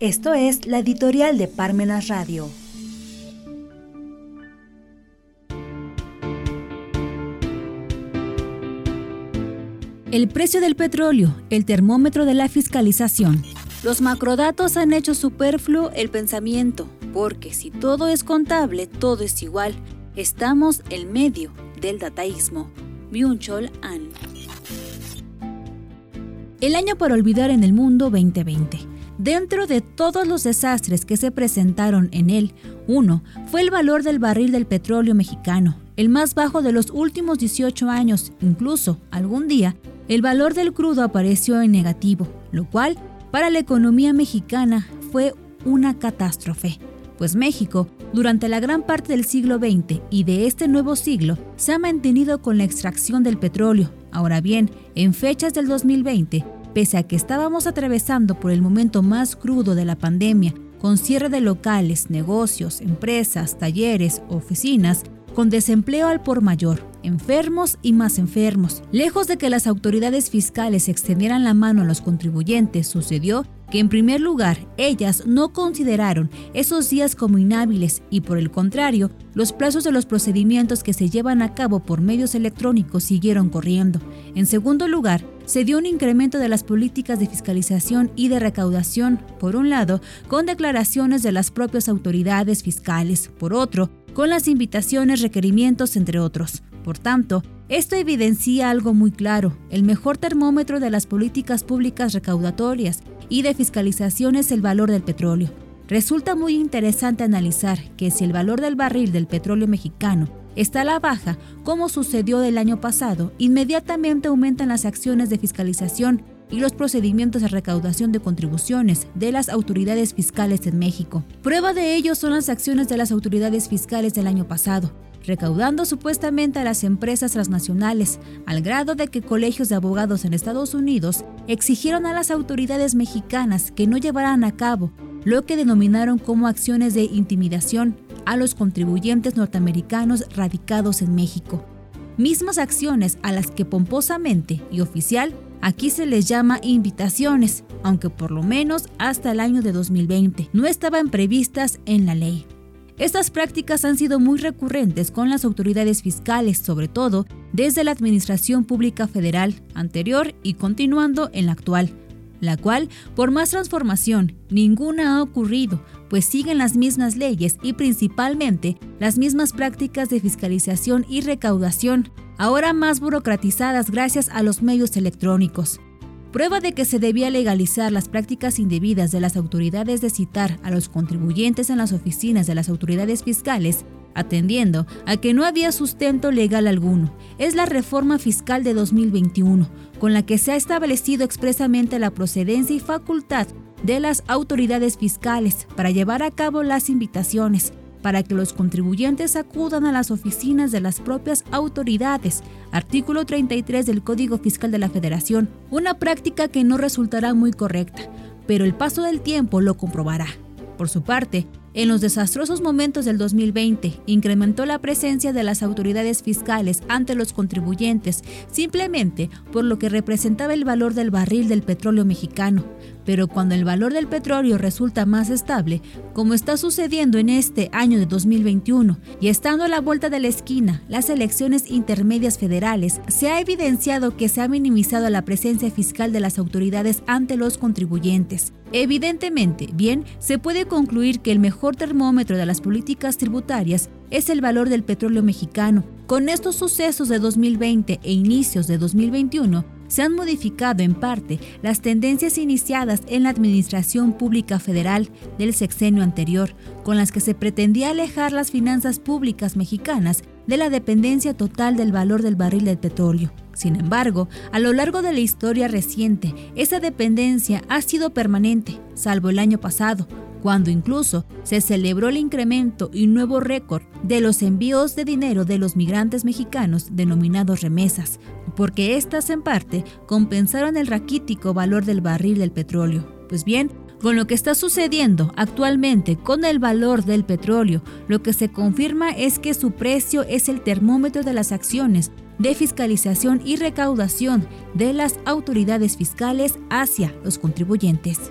Esto es la editorial de Parmenas Radio. El precio del petróleo, el termómetro de la fiscalización. Los macrodatos han hecho superfluo el pensamiento, porque si todo es contable, todo es igual. Estamos en medio del dataísmo. Byung-Chol An. El año para olvidar en el mundo 2020. Dentro de todos los desastres que se presentaron en él, uno fue el valor del barril del petróleo mexicano, el más bajo de los últimos 18 años. Incluso, algún día, el valor del crudo apareció en negativo, lo cual, para la economía mexicana, fue una catástrofe. Pues México, durante la gran parte del siglo XX y de este nuevo siglo, se ha mantenido con la extracción del petróleo. Ahora bien, en fechas del 2020, Pese a que estábamos atravesando por el momento más crudo de la pandemia, con cierre de locales, negocios, empresas, talleres, oficinas, con desempleo al por mayor, enfermos y más enfermos. Lejos de que las autoridades fiscales extendieran la mano a los contribuyentes, sucedió que en primer lugar ellas no consideraron esos días como inhábiles y por el contrario, los plazos de los procedimientos que se llevan a cabo por medios electrónicos siguieron corriendo. En segundo lugar, se dio un incremento de las políticas de fiscalización y de recaudación, por un lado, con declaraciones de las propias autoridades fiscales, por otro, con las invitaciones, requerimientos, entre otros. Por tanto, esto evidencia algo muy claro, el mejor termómetro de las políticas públicas recaudatorias y de fiscalización es el valor del petróleo. Resulta muy interesante analizar que si el valor del barril del petróleo mexicano está a la baja, como sucedió el año pasado, inmediatamente aumentan las acciones de fiscalización y los procedimientos de recaudación de contribuciones de las autoridades fiscales en México. Prueba de ello son las acciones de las autoridades fiscales del año pasado, recaudando supuestamente a las empresas transnacionales, al grado de que colegios de abogados en Estados Unidos exigieron a las autoridades mexicanas que no llevaran a cabo lo que denominaron como acciones de intimidación a los contribuyentes norteamericanos radicados en México. Mismas acciones a las que pomposamente y oficial aquí se les llama invitaciones, aunque por lo menos hasta el año de 2020 no estaban previstas en la ley. Estas prácticas han sido muy recurrentes con las autoridades fiscales, sobre todo desde la Administración Pública Federal anterior y continuando en la actual, la cual, por más transformación, ninguna ha ocurrido, pues siguen las mismas leyes y principalmente las mismas prácticas de fiscalización y recaudación, ahora más burocratizadas gracias a los medios electrónicos. Prueba de que se debía legalizar las prácticas indebidas de las autoridades de citar a los contribuyentes en las oficinas de las autoridades fiscales, atendiendo a que no había sustento legal alguno, es la reforma fiscal de 2021, con la que se ha establecido expresamente la procedencia y facultad de las autoridades fiscales para llevar a cabo las invitaciones, para que los contribuyentes acudan a las oficinas de las propias autoridades. Artículo 33 del Código Fiscal de la Federación, una práctica que no resultará muy correcta, pero el paso del tiempo lo comprobará. Por su parte, en los desastrosos momentos del 2020, incrementó la presencia de las autoridades fiscales ante los contribuyentes, simplemente por lo que representaba el valor del barril del petróleo mexicano, pero cuando el valor del petróleo resulta más estable, como está sucediendo en este año de 2021, y estando a la vuelta de la esquina las elecciones intermedias federales, se ha evidenciado que se ha minimizado la presencia fiscal de las autoridades ante los contribuyentes. Evidentemente, bien, se puede concluir que el mejor termómetro de las políticas tributarias es el valor del petróleo mexicano. Con estos sucesos de 2020 e inicios de 2021, se han modificado en parte las tendencias iniciadas en la Administración Pública Federal del sexenio anterior, con las que se pretendía alejar las finanzas públicas mexicanas de la dependencia total del valor del barril del petróleo. Sin embargo, a lo largo de la historia reciente, esa dependencia ha sido permanente, salvo el año pasado, cuando incluso se celebró el incremento y nuevo récord de los envíos de dinero de los migrantes mexicanos denominados remesas, porque éstas en parte compensaron el raquítico valor del barril del petróleo. Pues bien, con lo que está sucediendo actualmente con el valor del petróleo, lo que se confirma es que su precio es el termómetro de las acciones de fiscalización y recaudación de las autoridades fiscales hacia los contribuyentes.